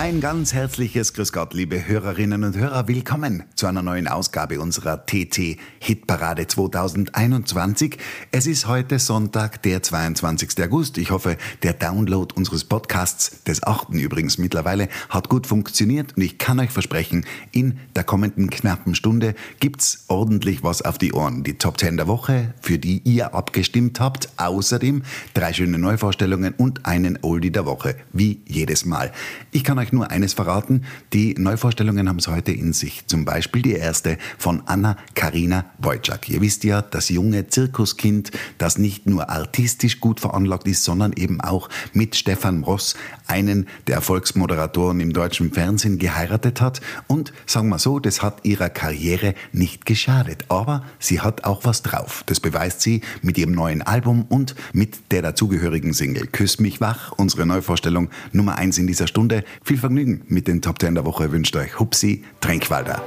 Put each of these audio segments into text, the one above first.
Ein ganz herzliches Grüß Gott, liebe Hörerinnen und Hörer. Willkommen zu einer neuen Ausgabe unserer TT Hitparade 2021. Es ist heute Sonntag, der 22. August. Ich hoffe, der Download unseres Podcasts, des achten übrigens mittlerweile, hat gut funktioniert und ich kann euch versprechen, in der kommenden knappen Stunde gibt's ordentlich was auf die Ohren. Die Top 10 der Woche, für die ihr abgestimmt habt. Außerdem drei schöne Neuvorstellungen und einen Oldie der Woche, wie jedes Mal. Ich kann euch nur eines verraten, die Neuvorstellungen haben es heute in sich. Zum Beispiel die erste von Anna Karina Wojcik. Ihr wisst ja, das junge Zirkuskind, das nicht nur artistisch gut veranlagt ist, sondern eben auch mit Stefan Ross, einen der Erfolgsmoderatoren im deutschen Fernsehen, geheiratet hat. Und sagen wir so, das hat ihrer Karriere nicht geschadet. Aber sie hat auch was drauf. Das beweist sie mit ihrem neuen Album und mit der dazugehörigen Single Küss mich wach, unsere Neuvorstellung Nummer eins in dieser Stunde. Viel Vergnügen mit den Top 10 der Woche wünscht euch Hupsi Tränkwalder.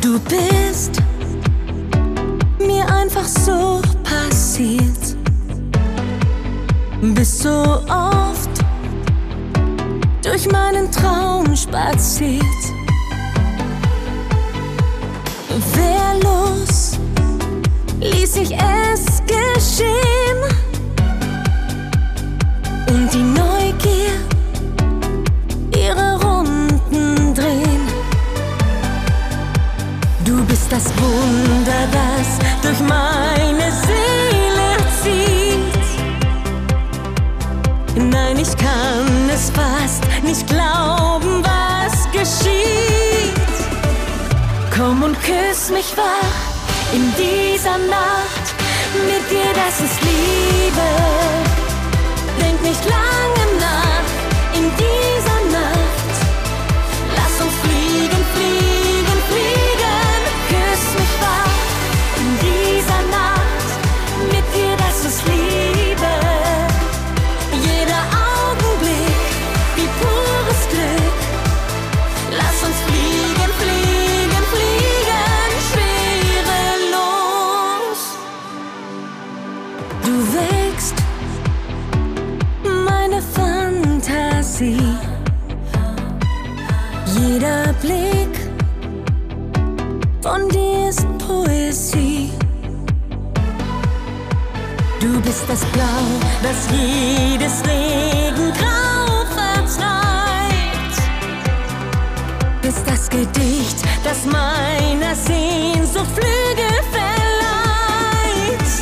Du bist mir einfach so passiert. Bist so oft durch meinen Traum spaziert. Wehrlos ließ ich es geschehen. Und die Neugier ihre Runden drehen. Du bist das Wunder, das durch meine Seele zieht. Nein, ich kann es fast nicht glauben, was geschieht. Komm und küss mich wach in dieser Nacht. Mit dir, das ist Liebe. Denk nicht lange nach in dieser von dir ist Poesie. Du bist das Blau, das jedes Regengrau vertreibt bist das Gedicht, das meiner Sehnsucht Flügel verleiht.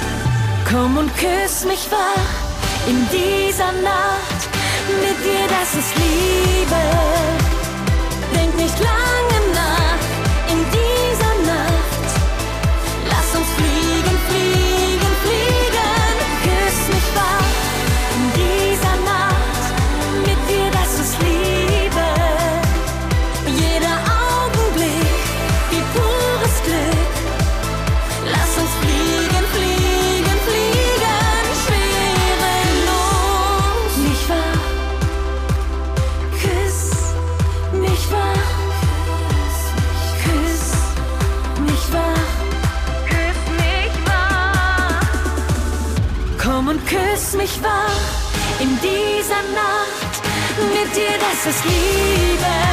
Komm und küss mich wach in dieser Nacht. Mit dir, das ist Liebe. Denk nicht lange ist Liebe.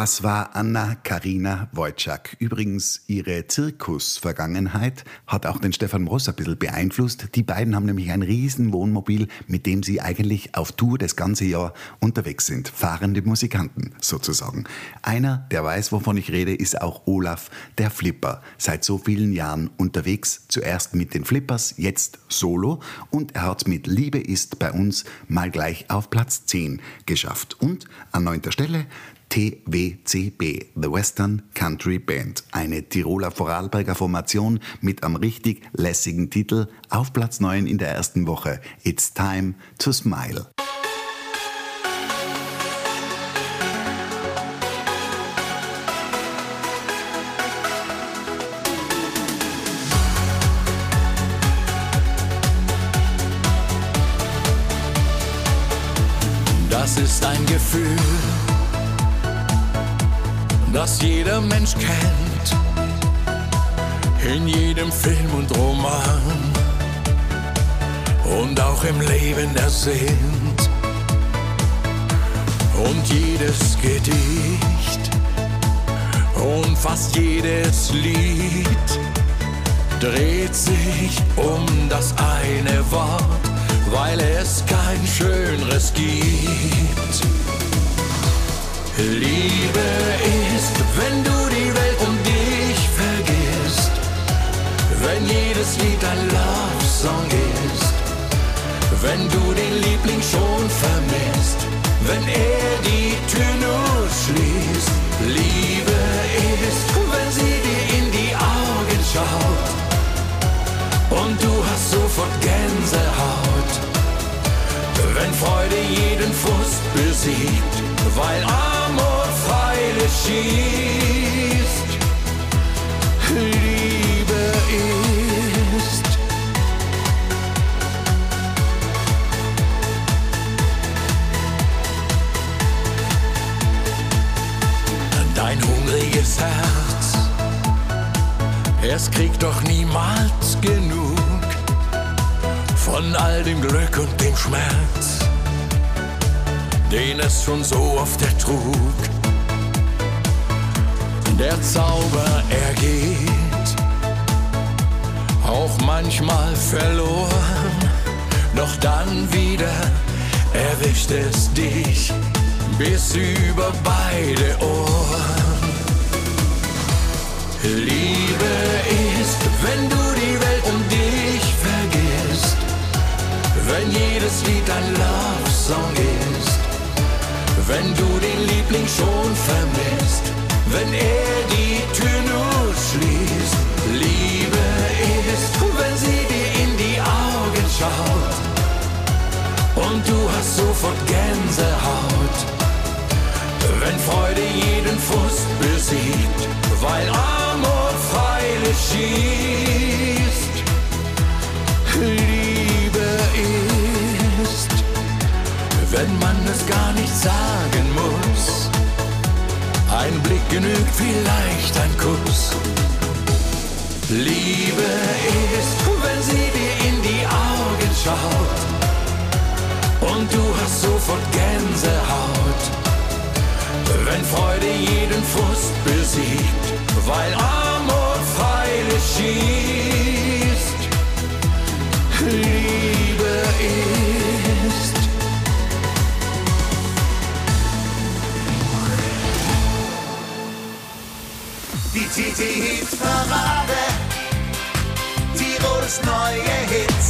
Das war Anna Karina Wojcik. Übrigens, ihre Zirkusvergangenheit hat auch den Stefan Ross ein bisschen beeinflusst. Die beiden haben nämlich ein riesen Wohnmobil, mit dem sie eigentlich auf Tour das ganze Jahr unterwegs sind. Fahrende Musikanten sozusagen. Einer, der weiß, wovon ich rede, ist auch Olaf, der Flipper. Seit so vielen Jahren unterwegs. Zuerst mit den Flippers, jetzt solo. Und er hat mit Liebe ist bei uns mal gleich auf Platz 10 geschafft. Und an neunter Stelle TWCB, The Western Country Band, eine Tiroler Vorarlberger Formation mit einem richtig lässigen Titel auf Platz 9 in der ersten Woche. It's Time to Smile. Auch im Leben ersinnt. Und jedes Gedicht und fast jedes Lied dreht sich um das eine Wort, weil es kein schöneres gibt. Liebe ist, wenn du die Welt um dich vergisst, wenn jedes Lied ein ist, wenn du den Liebling schon vermisst, wenn er die Tür nur schließt. Liebe ist, wenn sie dir in die Augen schaut und du hast sofort Gänsehaut, wenn Freude jeden Frust besiegt, weil Amor Pfeile schießt. Es kriegt doch niemals genug von all dem Glück und dem Schmerz, den es schon so oft ertrug. Der Zauber ergeht, auch manchmal verloren, doch dann wieder erwischt es dich bis über beide Ohren. Liebe ist, wenn du die Welt um dich vergisst, wenn jedes Lied ein Love-Song ist, wenn du den Liebling schon vermisst, wenn er die Tür nur schließt. Liebe ist, wenn sie dir in die Augen schaut. Und du hast sofort schießt. Liebe ist, wenn man es gar nicht sagen muss. Ein Blick genügt, vielleicht ein Kuss. Liebe ist, wenn sie dir in die Augen schaut und du hast sofort Gänsehaut. Wenn Freude jeden Frust besiegt, weil Amor Pfeile schießt. Liebe ist. Die TT-Hit-Parade. Tirols neue Hits.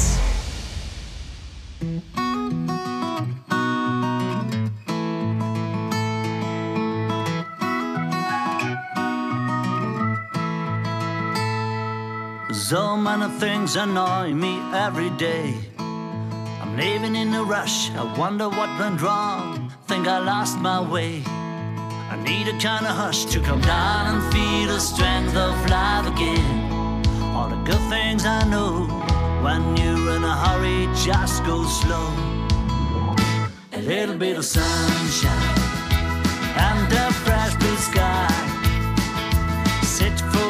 So many things annoy me every day. I'm living in a rush, I wonder what went wrong. Think I lost my way. I need a kind of hush to come down and feel the strength of life again. All the good things I know, when you're in a hurry, just go slow. A little bit of sunshine and a fresh blue sky. Sit for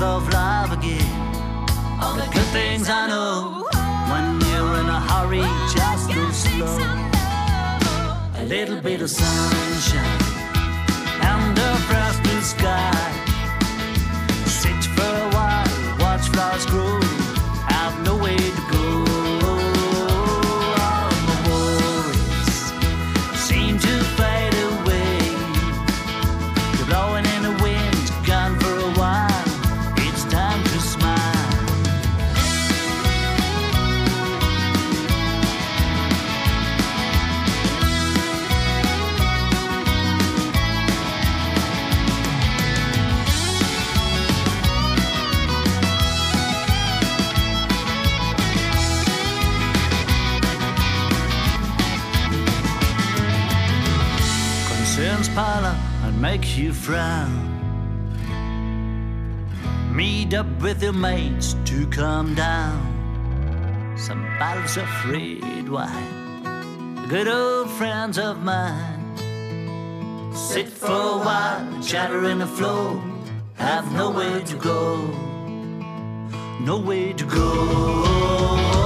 strength of love again. All the good things I know when you're in a hurry, just go slow. A little bit of sunshine and a fresh blue sky. Sit for a while, watch flowers grow. Up with your mates to come down. Some bottles of afraid, wine, Good old friends of mine. Sit for a while, chatter in the flow. Have nowhere to go. Nowhere to go.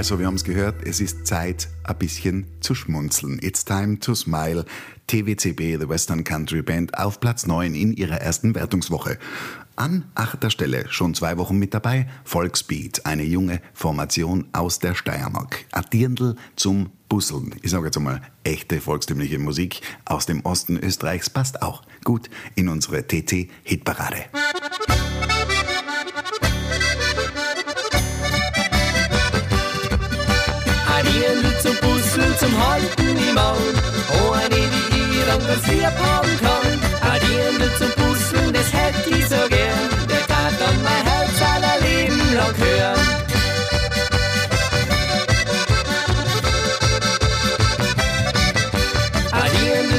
Also, wir haben es gehört, es ist Zeit, ein bisschen zu schmunzeln. It's time to smile. TWCB, The Western Country Band, auf Platz 9 in ihrer ersten Wertungswoche. An achter Stelle, schon zwei Wochen mit dabei, Volksbeat, eine junge Formation aus der Steiermark. Ein Dirndl zum Busseln. Ich sage jetzt einmal, echte volkstümliche Musik aus dem Osten Österreichs passt auch gut in unsere TT-Hitparade. Zum Busseln, zum Halten im Maul. Oh, eine, die das lieb haben kann. Adierende zum Busseln, das hätte ich so gern. Der tat dann mein Herz aller Leben lang hören.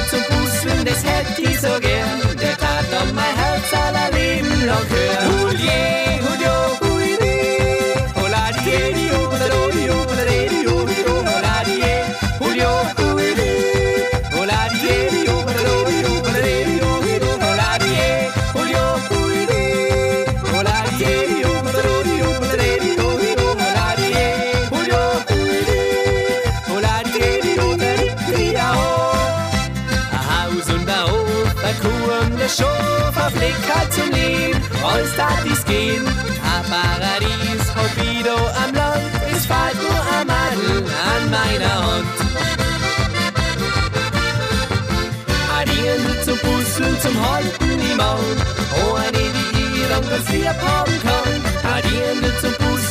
Zum Busseln, das hätte ich so gern. Der tat dann mein Herz aller Leben lang hören. Alles dat is gehen. Ein Paradies, wieder am Land, es fällt nur ein Madel an meiner Hand. Adierende zum Puzzeln, zum Halten im Maul, oh eine, die ihr dann ganz lieb haben kann. Adierende zum Puzzeln,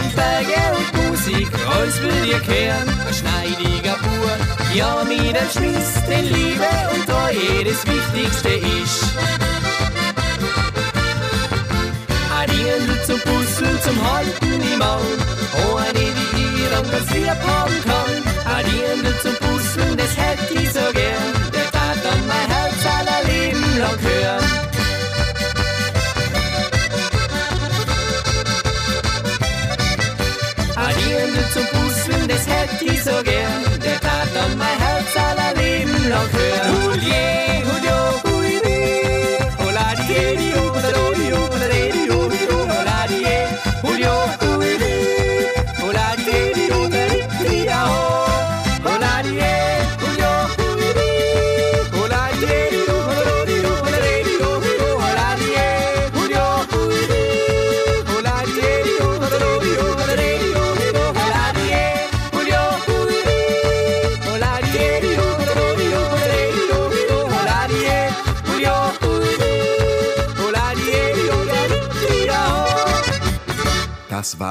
und Musik, alles will ihr kehren. Ein schneidiger Bur, ja mit dem Schmiss, den Liebe und Treue das Wichtigste ist. Ein Dirndl zum Puzzeln, zum Halten im Auge. Oh, eine, die ich dann ganz haben kann. Ein Dirndl zum Puzzeln, das hätte ich so gern. Leben lang hören. Hulie,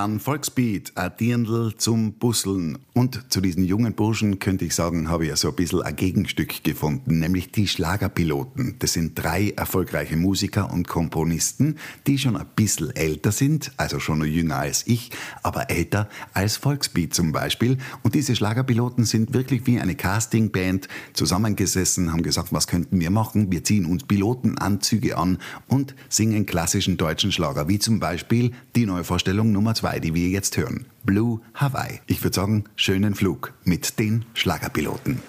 waren Volksbeat, ein Dirndl zum Busseln. Und zu diesen jungen Burschen könnte ich sagen, habe ich ja so ein bisschen ein Gegenstück gefunden, nämlich die Schlagerpiloten. Das sind drei erfolgreiche Musiker und Komponisten, die schon ein bisschen älter sind, also schon jünger als ich, aber älter als Volksbeat zum Beispiel. Und diese Schlagerpiloten sind wirklich wie eine Castingband zusammengesessen, haben gesagt, was könnten wir machen? Wir ziehen uns Pilotenanzüge an und singen klassischen deutschen Schlager, wie zum Beispiel die neue Vorstellung Nummer zwei, die wir jetzt hören. Blue Hawaii. Ich würde sagen, schönen Flug mit den Schlagerpiloten.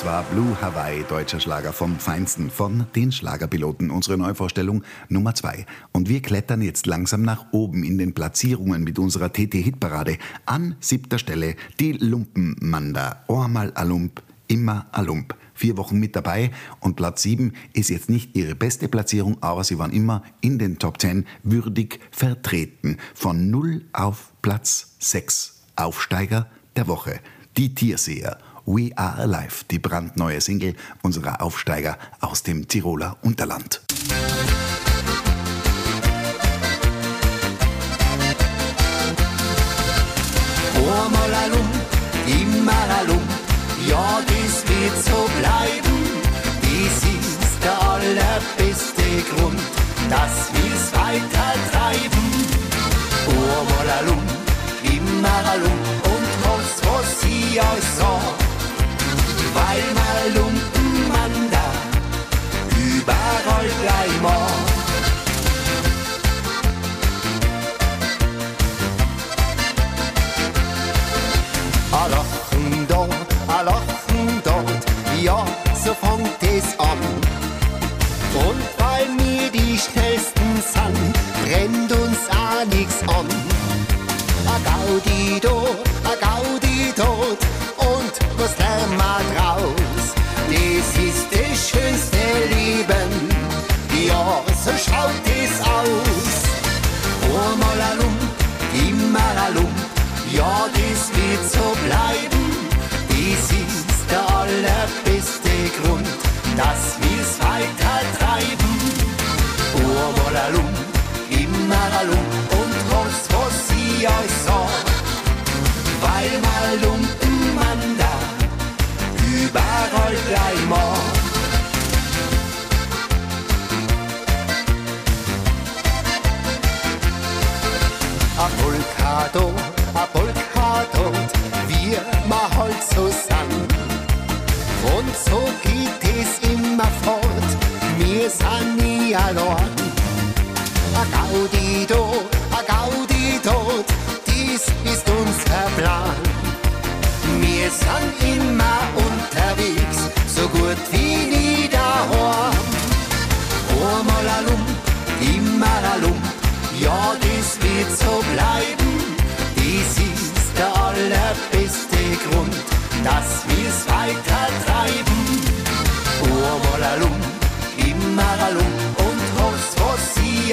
Das war Blue Hawaii, deutscher Schlager vom Feinsten von den Schlagerpiloten. Unsere Neuvorstellung Nummer zwei. Und wir klettern jetzt langsam nach oben in den Platzierungen mit unserer TT-Hitparade. An siebter Stelle die Lumpenmanda. Ormal Alump, immer Alump. Vier Wochen mit dabei und Platz sieben ist jetzt nicht ihre beste Platzierung, aber sie waren immer in den Top Ten würdig vertreten. Von null auf Platz sechs. Aufsteiger der Woche. Die Tierseher. We Are Alive, die brandneue Single unserer Aufsteiger aus dem Tiroler Unterland. Einmal Alum, immer Alum, ja, das wird so bleiben. Dies ist der allerbeste Grund, dass wir's weiter treiben. Einmal Alum, immer Alum und was, was ich euch sag. Weil mal Lumpenmann da überall gleich mag. A lachen da, a lachen dort, ja, so fängt es an. Gaudi do, a Gaudi dort, dies ist unser Plan. Wir sind immer unterwegs, so gut wie nie daheim. Einmal alum, immer alum, ja, das wird so bleiben. Dies ist der allerbeste Grund, dass wir's weiter treiben. Einmal alum, immer alum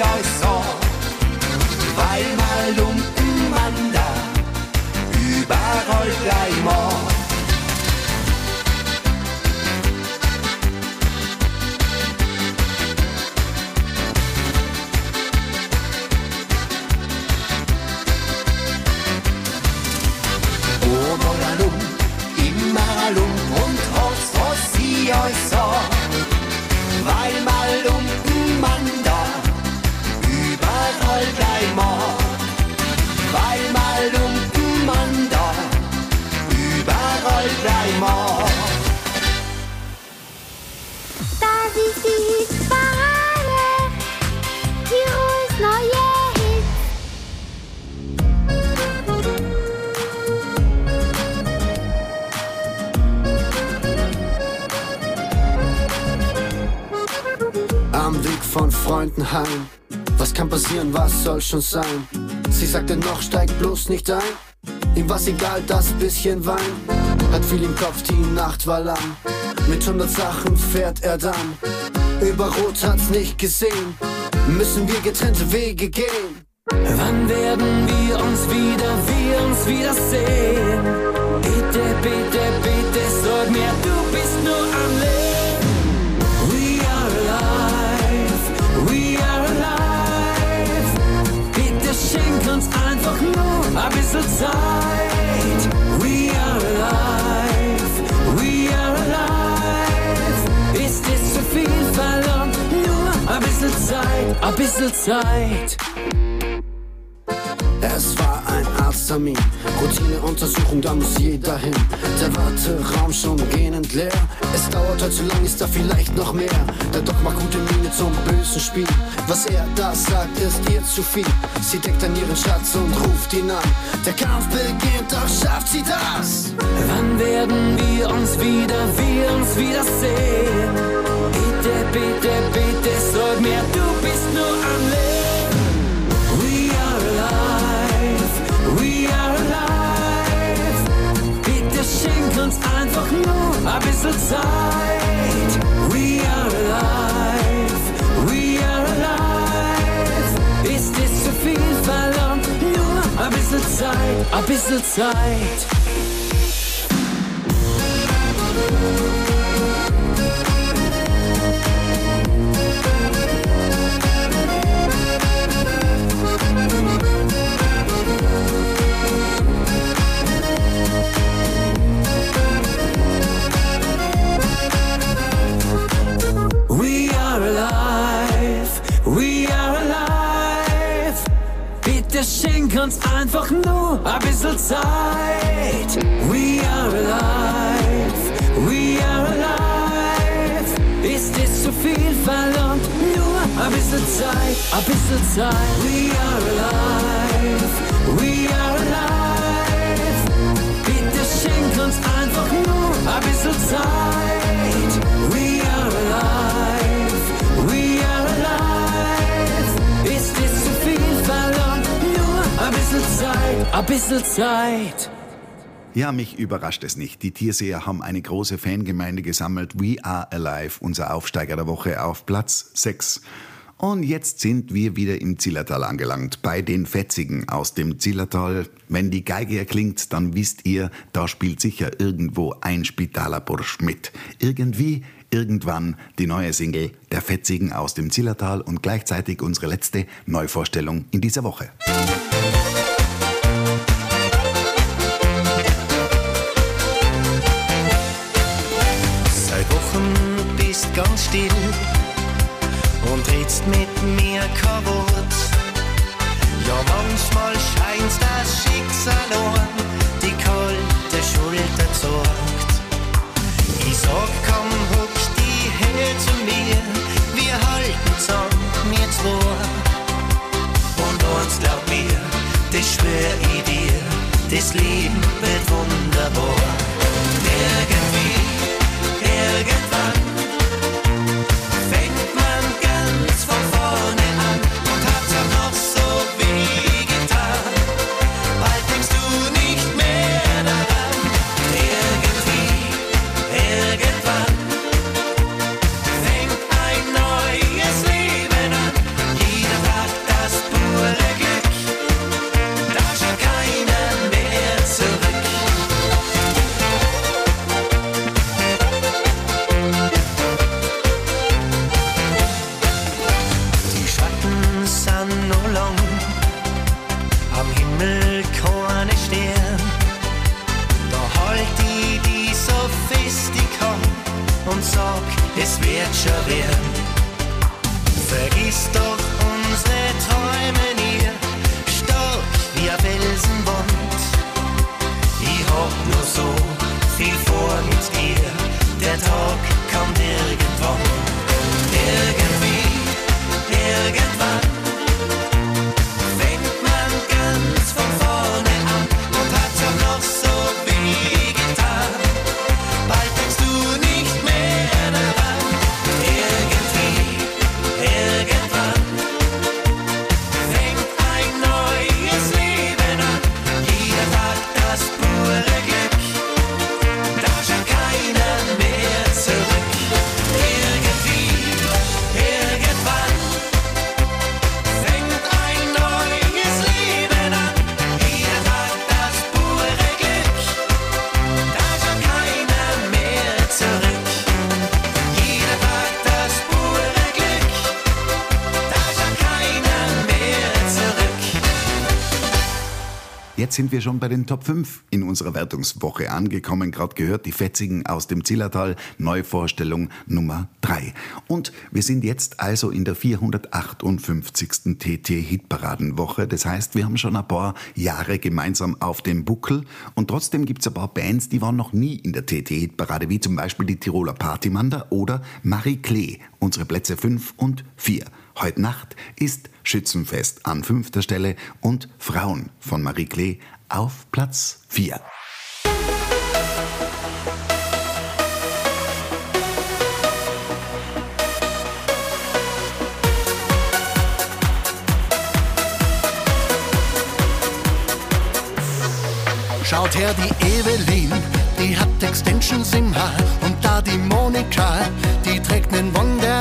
euch sag. Weil mal Lumpenmann da überall gleich alum, immer und was, was ich euch sag. Weil Freunden heim. Was kann passieren, was soll schon sein? Sie sagte noch, steig bloß nicht ein. Ihm war's egal, das bisschen Wein. Hat viel im Kopf, die Nacht war lang. Mit hundert Sachen fährt er dann. Über Rot hat's nicht gesehen. Müssen wir getrennte Wege gehen. Wann werden wir uns wieder, wir uns wiedersehen? Bitte, bitte, bitte, sag mir, du We are alive, we are alive. Ist es zu viel verlangt? Nur ein Zeit, ein bisschen Zeit. Arzttermin. Routineuntersuchung, da muss jeder hin. Der Warteraum schon gähnend leer. Es dauert heute zu lang, ist da vielleicht noch mehr. Der Doc macht gute Miene zum bösen Spiel. Was er da sagt, ist ihr zu viel. Sie deckt an ihren Schatz und ruft ihn an. Der Kampf beginnt, doch schafft sie das. Wann werden wir uns wieder, wir uns wiedersehen? Bitte, bitte, bitte, sag mir, du uns einfach nur ein bisschen Zeit. We are alive, we are alive. Ist es zu viel verlangt? Nur ein bisschen Zeit, ein bisschen Zeit. Uns einfach nur ein bisschen Zeit. We are alive, we are alive. Ist es zu viel verlangt? Nur ein bisschen Zeit, ein bisschen Zeit. We are alive, we are alive. Bitte schenk uns einfach nur ein bisschen Zeit. Ein bisschen Zeit. Ja, mich überrascht es nicht. Die Tierseher haben eine große Fangemeinde gesammelt. We Are Alive, unser Aufsteiger der Woche auf Platz 6. Und jetzt sind wir wieder im Zillertal angelangt, bei den Fetzigen aus dem Zillertal. Wenn die Geige erklingt, dann wisst ihr, da spielt sicher irgendwo ein Spitalerbursch mit. Irgendwie, irgendwann die neue Single der Fetzigen aus dem Zillertal und gleichzeitig unsere letzte Neuvorstellung in dieser Woche. Seit still und redst mit mir kein Wort. Ja, manchmal scheint das Schicksal an, die kalte Schulter zort. Ich sag, komm, huck die her zu mir, wir halten zusammen, wir zwei. Und uns glaub mir, das schwör ich dir, das Leben Jetzt sind wir schon bei den Top 5 in unserer Wertungswoche angekommen. Gerade gehört die Fetzigen aus dem Zillertal, Neuvorstellung Nummer 3. Und wir sind jetzt also in der 458. TT-Hitparadenwoche. Das heißt, wir haben schon ein paar Jahre gemeinsam auf dem Buckel. Und trotzdem gibt es ein paar Bands, die waren noch nie in der TT-Hitparade, wie zum Beispiel die Tiroler Partymander oder Marie Klee, unsere Plätze 5 und 4. Heute Nacht ist Schützenfest an fünfter Stelle und Frauen von Marie Klee auf Platz 4. Schaut her, die Evelyn, die hat Extensions im Haar. Und da die Monika, die trägt nen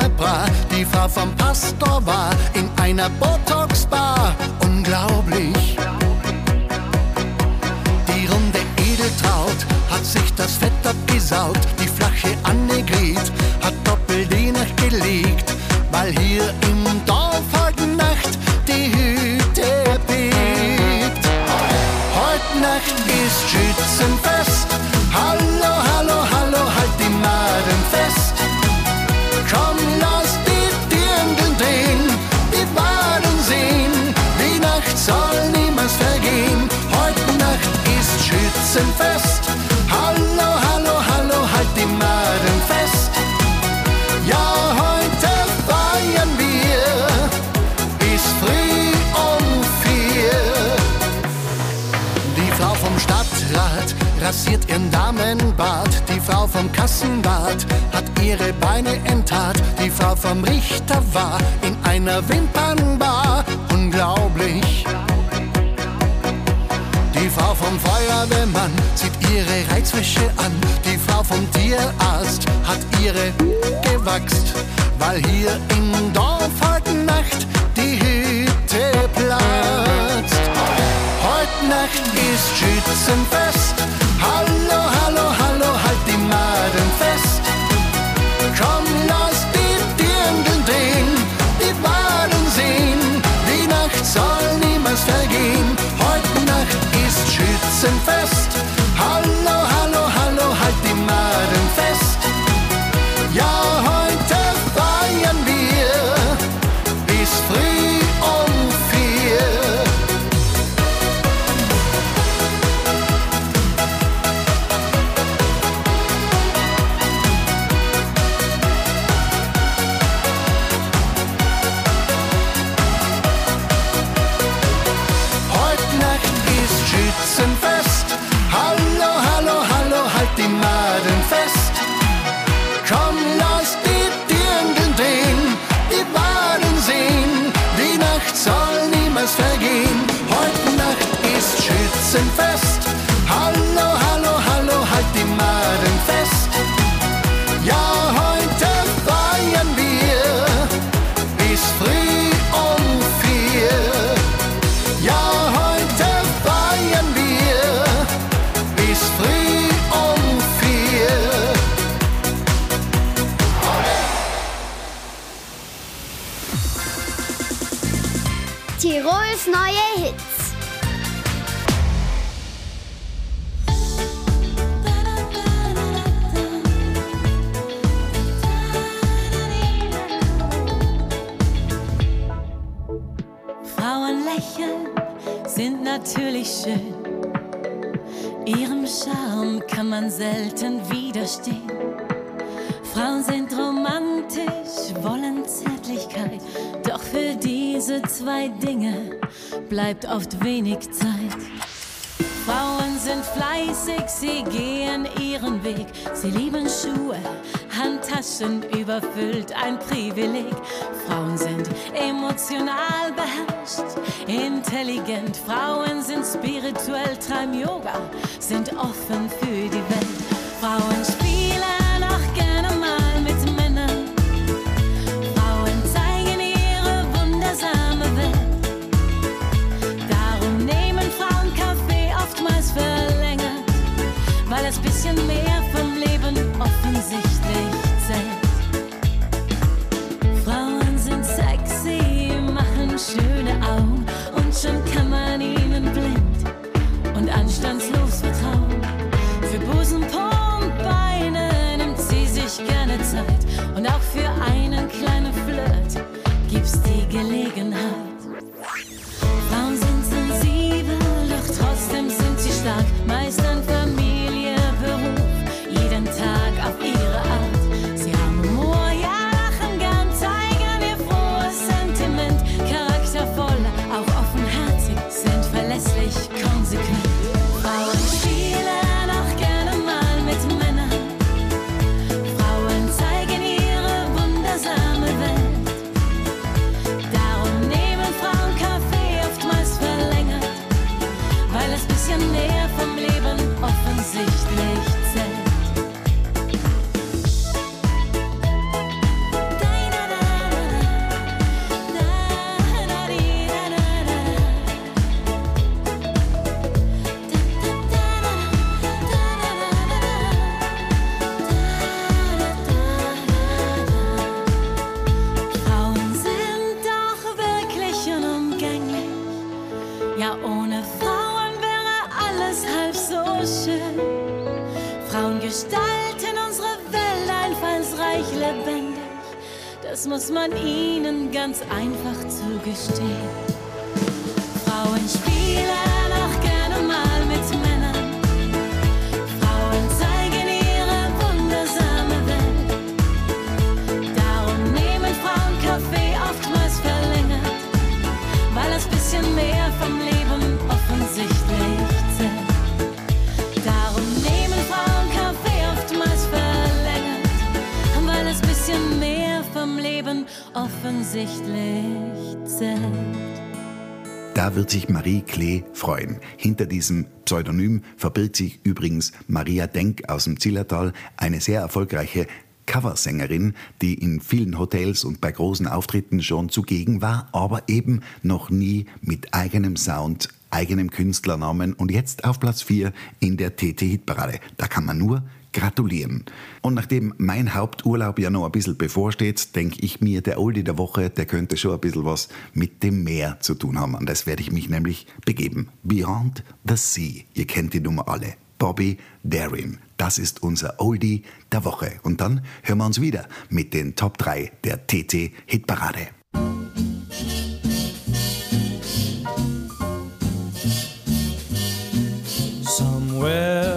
Wunderbra. Die Frau vom Pastor war in einer Botox-Bar. Unglaublich. Die runde Edeltraut hat sich das Fett abgesaut. Die flache Annegret hat doppelt die Nacht gelegt. Weil hier im Dorf heute Nacht die Hütte bebt. Heute Nacht ist Schützenfest. Damenbart. Die Frau vom Kassenwart hat ihre Beine enttat. Die Frau vom Richter war in einer Wimpernbar. Unglaublich. Die Frau vom Feuerwehrmann zieht ihre Reizwäsche an. Die Frau vom Tierarzt hat ihre gewachst, weil hier im Dorf heute Nacht die Hütte platzt. Heute Nacht ist Schützenfest. Hallo, hallo, hallo, halt die Maden fest. Komm, lass bleibt oft wenig Zeit. Frauen sind fleißig, sie gehen ihren Weg. Sie lieben Schuhe, Handtaschen überfüllt, ein Privileg. Frauen sind emotional beherrscht, intelligent. Frauen sind spirituell, treiben Yoga, sind offen für die Welt. Frauen spielen Das muss man ihnen ganz einfach zugestehen. Frauen spielen offensichtlich zählt. Da wird sich Marie Klee freuen. Hinter diesem Pseudonym verbirgt sich übrigens Maria Denk aus dem Zillertal, eine sehr erfolgreiche Coversängerin, die in vielen Hotels und bei großen Auftritten schon zugegen war, aber eben noch nie mit eigenem Sound, eigenem Künstlernamen und jetzt auf Platz 4 in der TT-Hitparade. Da kann man nur gratulieren. Und nachdem mein Haupturlaub ja noch ein bisschen bevorsteht, denke ich mir, der Oldie der Woche, der könnte schon ein bisschen was mit dem Meer zu tun haben. Und das werde ich mich nämlich begeben. Beyond the Sea. Ihr kennt die Nummer alle. Bobby Darin. Das ist unser Oldie der Woche. Und dann hören wir uns wieder mit den Top 3 der TT Hitparade. Somewhere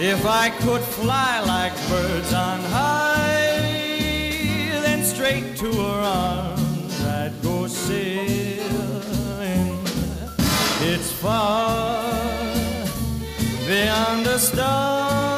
If I could fly like birds on high, then straight to her arms I'd go sailing. It's far beyond the star,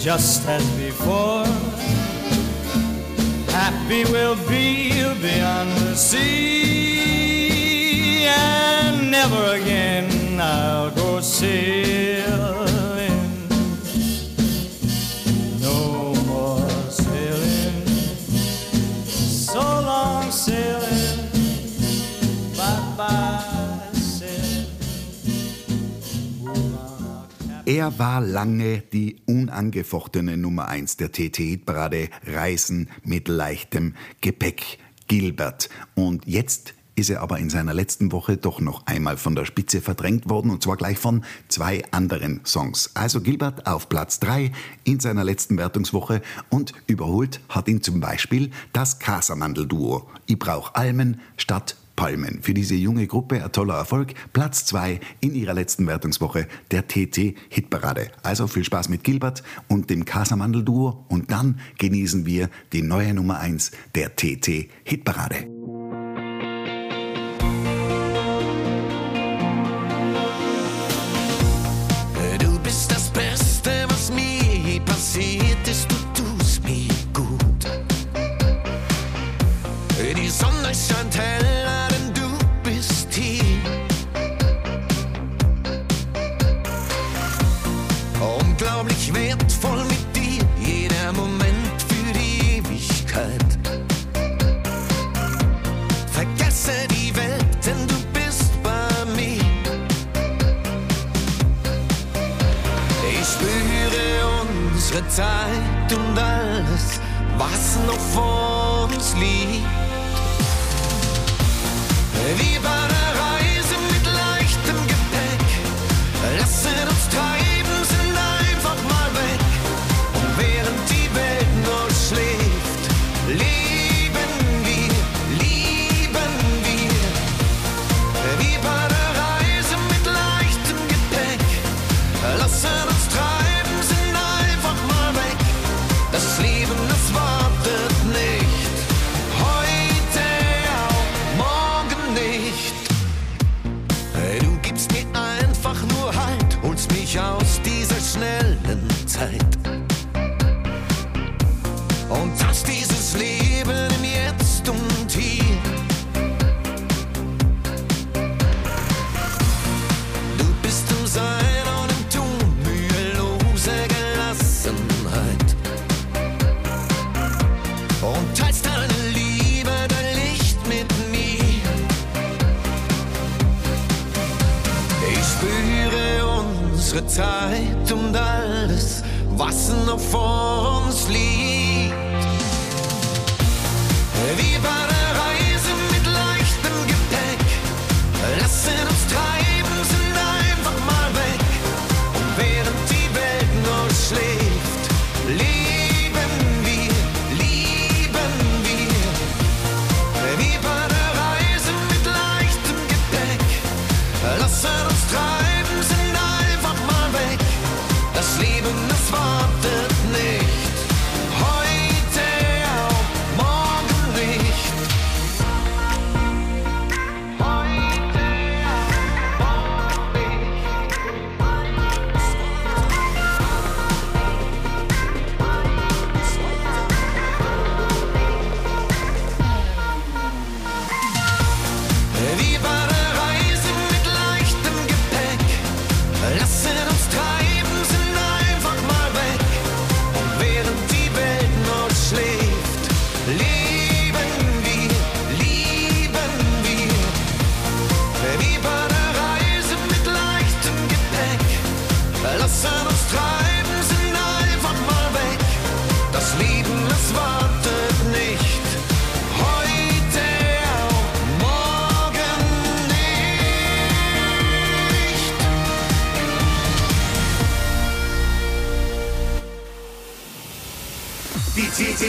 Just as before. Happy we'll be beyond the sea, and never again I'll go sailing. Er war lange die unangefochtene Nummer 1 der TT-Hitparade Reisen mit leichtem Gepäck, Gilbert. Und jetzt ist er aber in seiner letzten Woche doch noch einmal von der Spitze verdrängt worden und zwar gleich von zwei anderen Songs. Also Gilbert auf Platz 3 in seiner letzten Wertungswoche und überholt hat ihn zum Beispiel das Casamandel-Duo. Ich brauch Almen statt Palmen für diese junge Gruppe. Ein toller Erfolg. Platz 2 in ihrer letzten Wertungswoche der TT-Hitparade. Also viel Spaß mit Gilbert und dem Casamandel-Duo und dann genießen wir die neue Nummer 1 der TT-Hitparade. Spüre unsere Zeit und alles, was noch vor uns liegt. Wie war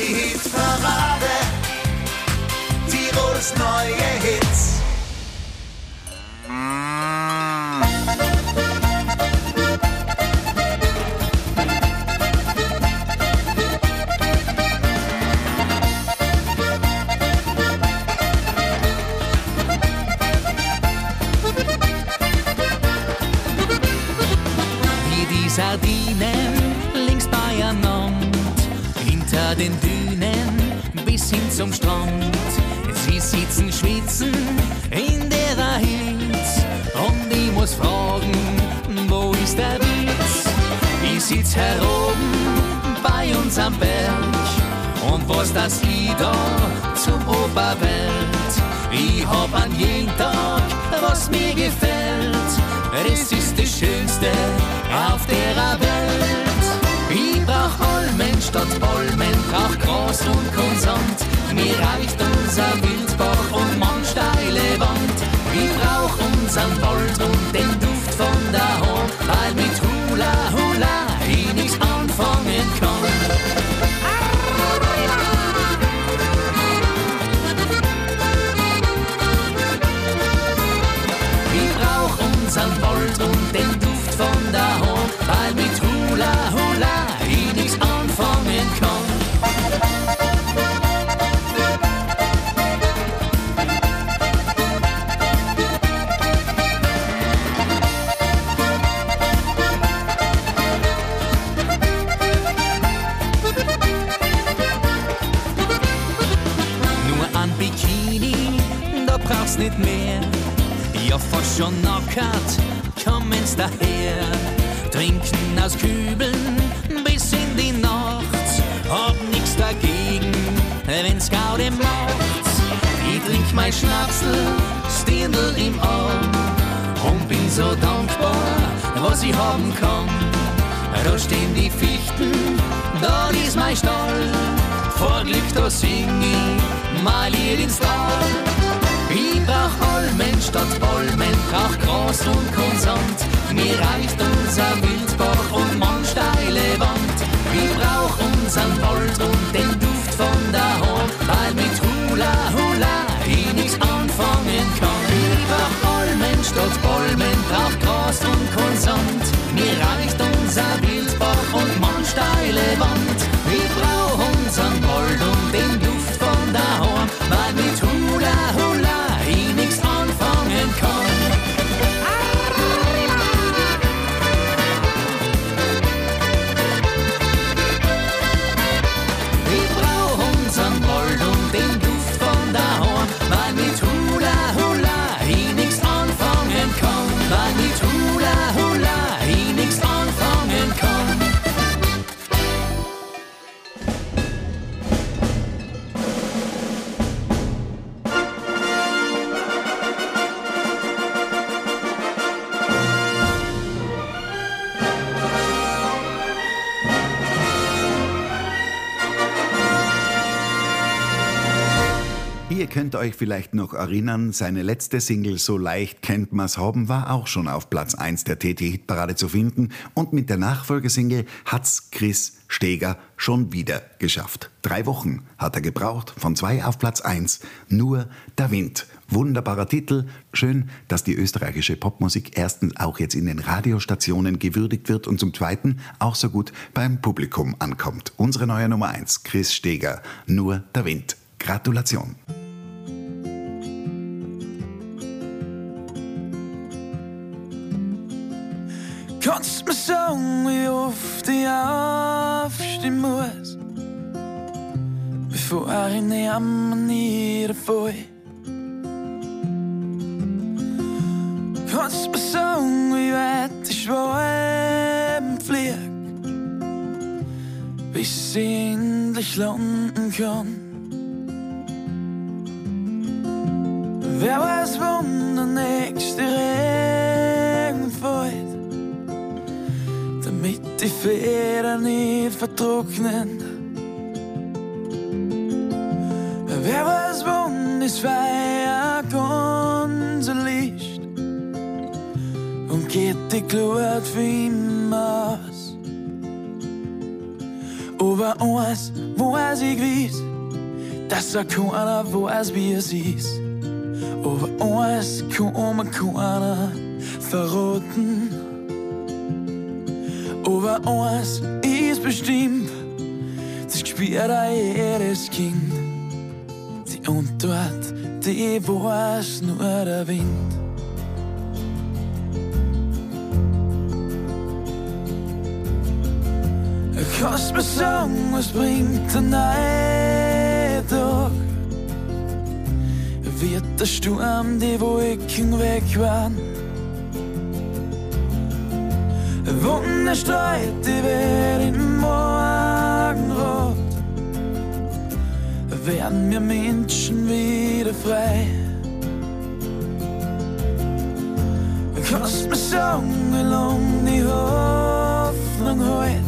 Die Hitparade. Tirols neue Hits. ist das Lido zum Oberwelt. Ich hab an jeden Tag, was mir gefällt. Es ist das Schönste auf der Welt. Ich brauch Olmen statt Bäumen, brauch Gras und Konsant. Mir reicht unser Wildbach und Mann. Schon nackert, kommen's daher. Trinken aus Kübeln bis in die Nacht. Hab nix dagegen, wenn's Gaude macht. Ich trink mein Schnapsel, Stindel im Arm. Und bin so dankbar, was ich haben kann. Da stehen die Fichten, da ist mein Stall. Vor Glück, da sing ich mein Lied ins Tal. Ich brauch Almen statt Palmen, brauch Gras und Konsant. Mir reicht unser Wildbach und man steile Wand. Ich brauch unseren Wald und den Duft von der Hand, weil mit Hula Hula ich nichts anfangen kann. Ich brauch Almen statt Palmen, brauch Gras und Konsant. Könnt euch vielleicht noch erinnern, seine letzte Single So leicht kennt man's haben war auch schon auf Platz 1 der TT-Hitparade zu finden und mit der Nachfolgesingle hat's Chris Steger schon wieder geschafft. Drei Wochen hat er gebraucht, von zwei auf Platz 1, nur der Wind. Wunderbarer Titel, schön, dass die österreichische Popmusik erstens auch jetzt in den Radiostationen gewürdigt wird und zum Zweiten auch so gut beim Publikum ankommt. Unsere neue Nummer 1, Chris Steger, nur der Wind. Gratulation. Kannst mir sagen, wie oft ich aufstehen muss, bevor ich nehme niederfall? Kannst mir sagen, wie weit ich schweben flieg, bis ich endlich landen kann? Wer weiß, wann der nächste Regen fällt, Federn nicht vertrocknen. Wer weiß, wann das Feuer ganz erlischt und geht die Glut für immer aus. Aber eins weiß ich gewiss, dass er keiner weiß, wie es ist. Aber eins kann mir keiner verraten. Aber eins ist bestimmt, das spürt auch jedes Kind. Die Antwort, die weiß nur der Wind. Kannst mir sagen, was bringt der neue Tag? Wird der Sturm die Wolken wegwahren? Wunder streut Welt im Morgenrot. Werden wir Menschen wieder frei? Kannst mir Dschungelung die Hoffnung heute.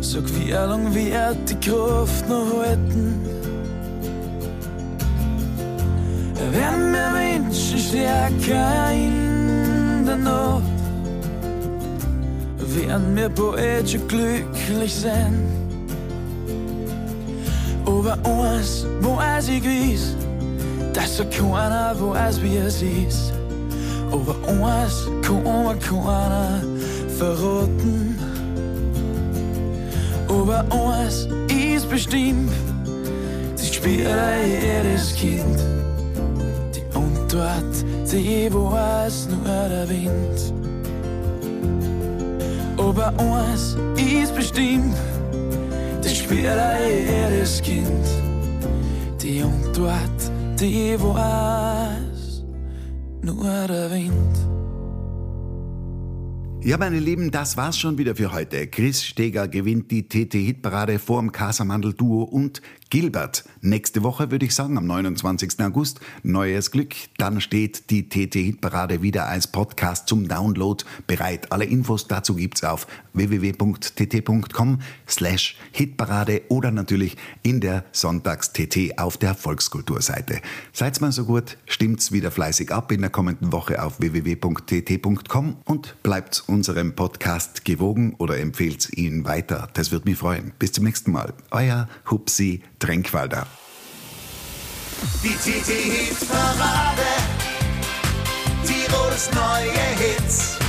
Sag, wie lang wird die Kraft noch halten? Werden wir Menschen stärker in der Werden wir poetisch glücklich sein? Aber eins, wo es ich weiß, dass so keiner weiß, wie es ist. Aber eins kann mir keiner verraten. Aber eins ist bestimmt, das spielt jedes Kind. Die Antwort, die weiß nur der Wind. Aber eins ist bestimmt, das spielt jedes Kind. Die Antwort, die weiß nur der Wind. Ja, meine Lieben, das war's schon wieder für heute. Chris Steger gewinnt die TT-Hitparade vor dem Casamandel-Duo und Gilbert. Nächste Woche würde ich sagen, am 29. August, neues Glück. Dann steht die TT-Hitparade wieder als Podcast zum Download bereit. Alle Infos dazu gibt's auf www.tt.com slash Hitparade oder natürlich in der Sonntags-TT auf der Volkskulturseite. Seid's mal so gut, stimmt's wieder fleißig ab in der kommenden Woche auf www.tt.com und bleibt unserem Podcast gewogen oder empfehlt ihn weiter. Das würde mich freuen. Bis zum nächsten Mal. Euer Hupsi Tränkwalder. Die TT-Hit-Parade, Tirols neue Hit.